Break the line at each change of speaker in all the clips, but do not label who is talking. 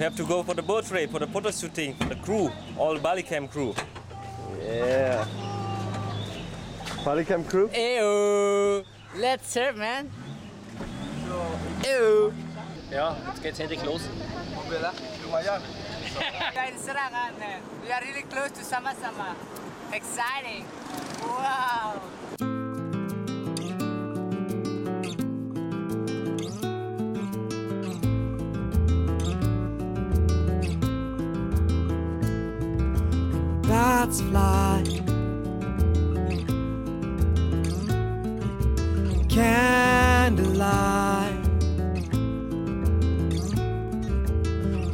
We have to go for the boat race, for the photo shooting, the crew, all Bali Camp crew.
Yeah. Bali Camp crew?
Ew. Let's surf, man. Ew.
Ja, jetzt geht's endlich los.
Guys, serangan, man. We are really close to sama-sama. Exciting. Wow.
Bats fly. Candlelight,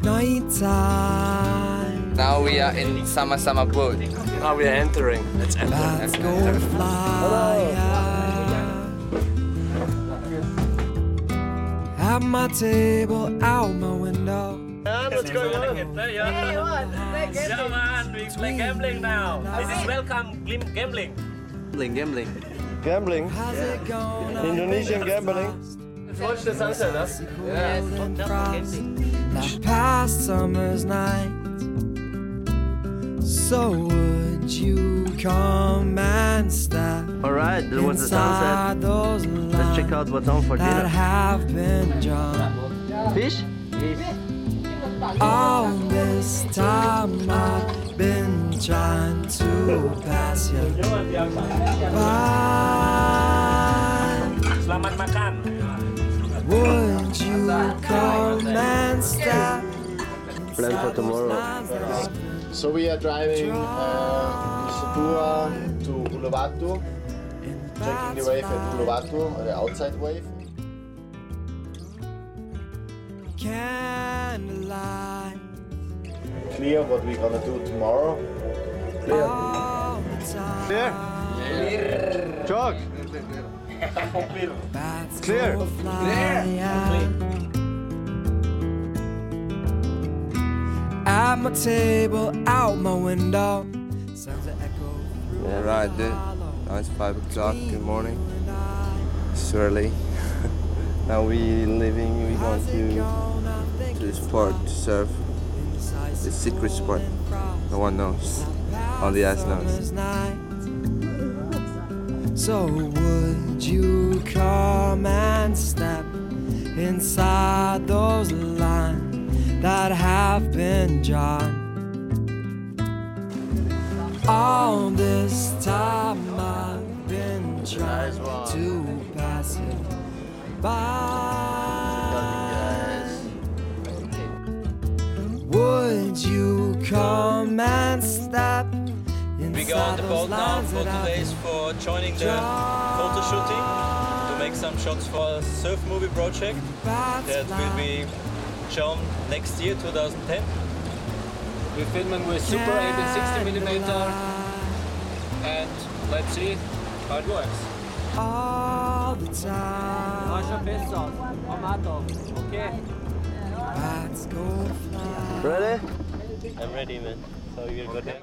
nighttime.
Now we are in Sama Sama boat.
Now we are entering. Let's enter.
Bats go fly. At my table, out my window.
What's going on?
Yeah, man, we play gambling now. This is welcome glim- gambling.
Gambling, gambling.
Gambling.
How's it going?
Indonesian gambling. Let's watch the sunset, huh?
Golden frost that past summer's night. So would you come and step
Alright, that was the sunset. Let's check out what's on for dinner.
have been drawn?
Fish?
All this time I've been trying to pass you by.
Selamat makan.
Would you come and step
Plan for tomorrow.
So we are driving uh, to Uluwatu, checking the wave at Uluwatu, or the outside wave.
Candlelight
Clear what we're gonna do tomorrow.
Clear. the time?
Clear. Jog.
Bats
Clear.
go flying. At my table, out my window. Sounds that echo through
All right, dude. Now it's five o'clock. Good morning. It's early. now we leaving. We going to spot to surf. The secret spot. No one knows. Only us knows.
So would you come and step inside those lines that have been drawn? All this time I've been trying to pass it by. Would you come and step
We go on the boat now for two days for joining the photo shooting to make some shots for a surf movie project that will be shown next year, 2010.
Wir filmen with Super 8 and 60 millimeter and let's see how it works.
all the time.
schon besser. Amato. Okay.
Bats go fly.
Ready?
I'm ready, man. So we'll go there.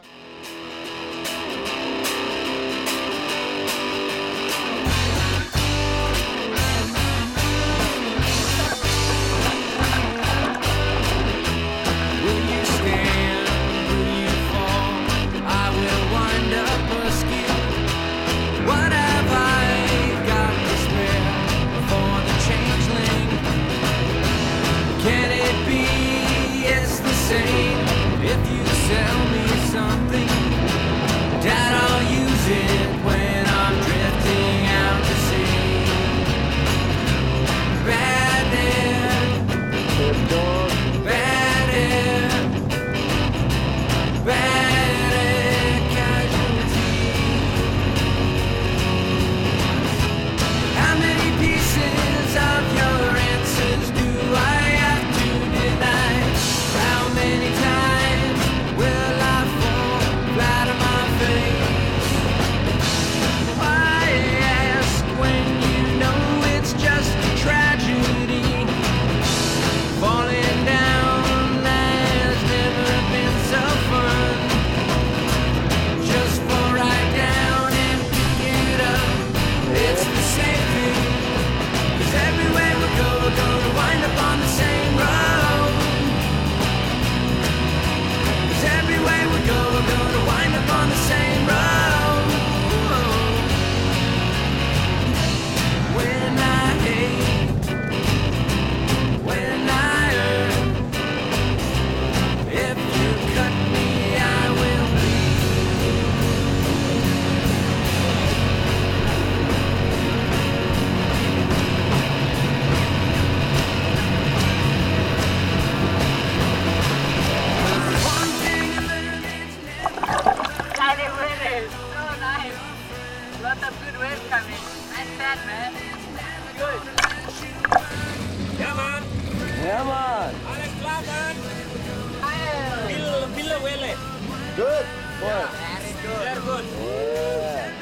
Very good.
Boy.
good.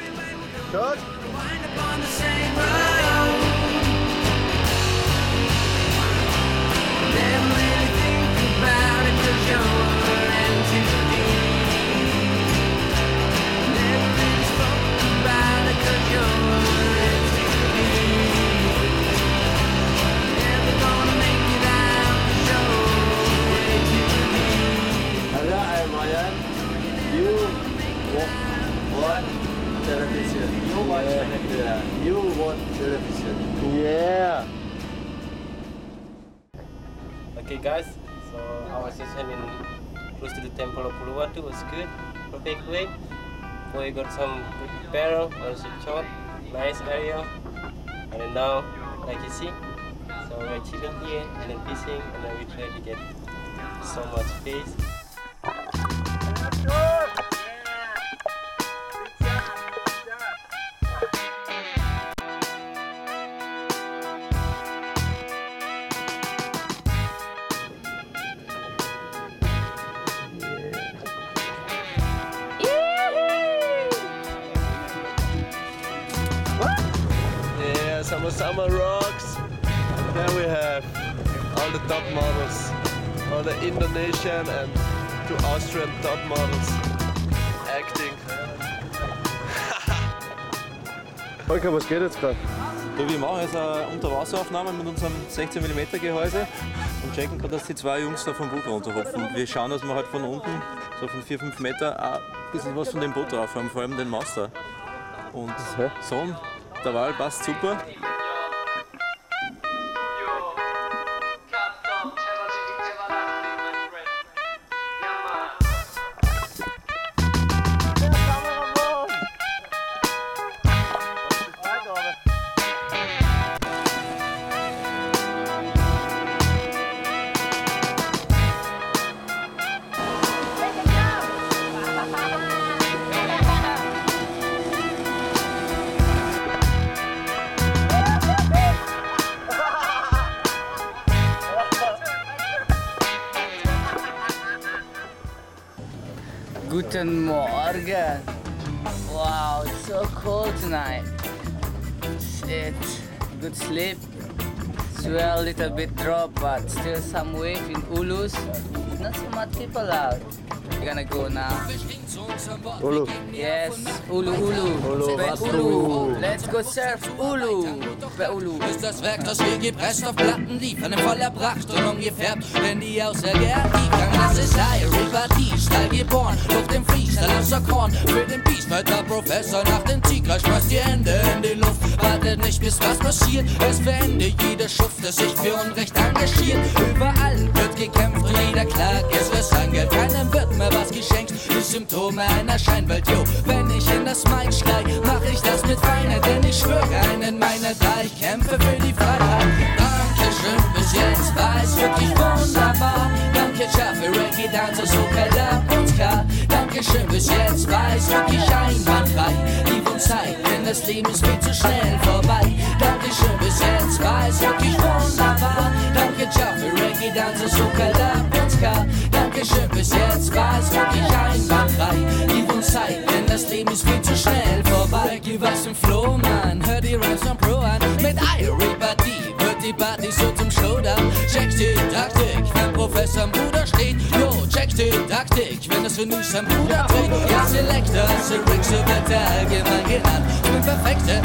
gut!
George.
on the
Okay guys, so our session in close to the temple of Uluwatu was good, perfect way. We got some good barrel, also shot, nice area. And then now, like you see, so we're chilling here and then fishing and then we try to get so much fish.
Summer Summer rocks. There we have all the top models, all the Indonesian and two Austrian top models acting.
Volker, was geht jetzt gerade?
Du, wir machen jetzt eine Unterwasseraufnahme mit unserem 16 mm Gehäuse und checken gerade, dass die zwei Jungs da vom Bug runterhopfen. Wir schauen, dass wir halt von unten, so von 4-5 Meter, auch ein bisschen was von dem Boot drauf haben, vor allem den Master. Und so, der Wal passt super.
Guten Morgen. Wow, it's so cold tonight. Shit. Good sleep. Swell a little bit drop, but still some wave in Ulus. Not so much people out. We're gonna go now.
Ulu.
Yes, Ulu Ulu.
Ulu,
Bei Ulu. Let's go surf Ulu. Bei Ulu.
ist das Werk, das wir gepresst auf Platten liefern, in voller Pracht und umgefärbt, wenn die außer gern liefern. Das ist Irie Partie, Style geboren, auf dem Freestyle aus Korn, für den Beast, weiter Professor nach dem Tiger, schmeißt die Hände in die Luft, wartet nicht bis was passiert, es beendet jeder Schuft, der sich für Unrecht engagiert, überall wird gekämpft und jeder klagt, es wird sein Geld, keinem wird mehr was geschenkt, die Symptome einer Scheinwelt, yo, wenn ich in das Mic schrei, mach ich das mit Feinheit, denn ich schwöre einen meiner drei, ich kämpfe für die Freiheit. Dankeschön, bis jetzt war es wirklich wunderbar. Danke, schaffe Reggae, Dancer, so Keller und Ska. Dankeschön, bis jetzt war es wirklich einwandfrei. Lieb und Zeit, denn das Leben ist viel zu schnell vorbei. Dankeschön, bis jetzt war es wirklich wunderbar. Danke, schaffe Reggae, Dancer, so Keller und Ska. Dankeschön, bis jetzt war es wirklich einwandfrei. Lieb und Zeit, denn das Leben ist viel zu schnell vorbei. Reggae, was im Flow, Mann. Hör die Rhymes von Pro an. Mit Irie Party wird die Party so zum Showdown. Check die Taktik, wenn Professor Bruder steht. Yo, check die Taktik, wenn das Venus am Bruder dreht. Ja, Selector, Sir Rick, so wird er allgemein genannt. Ich bin perfekte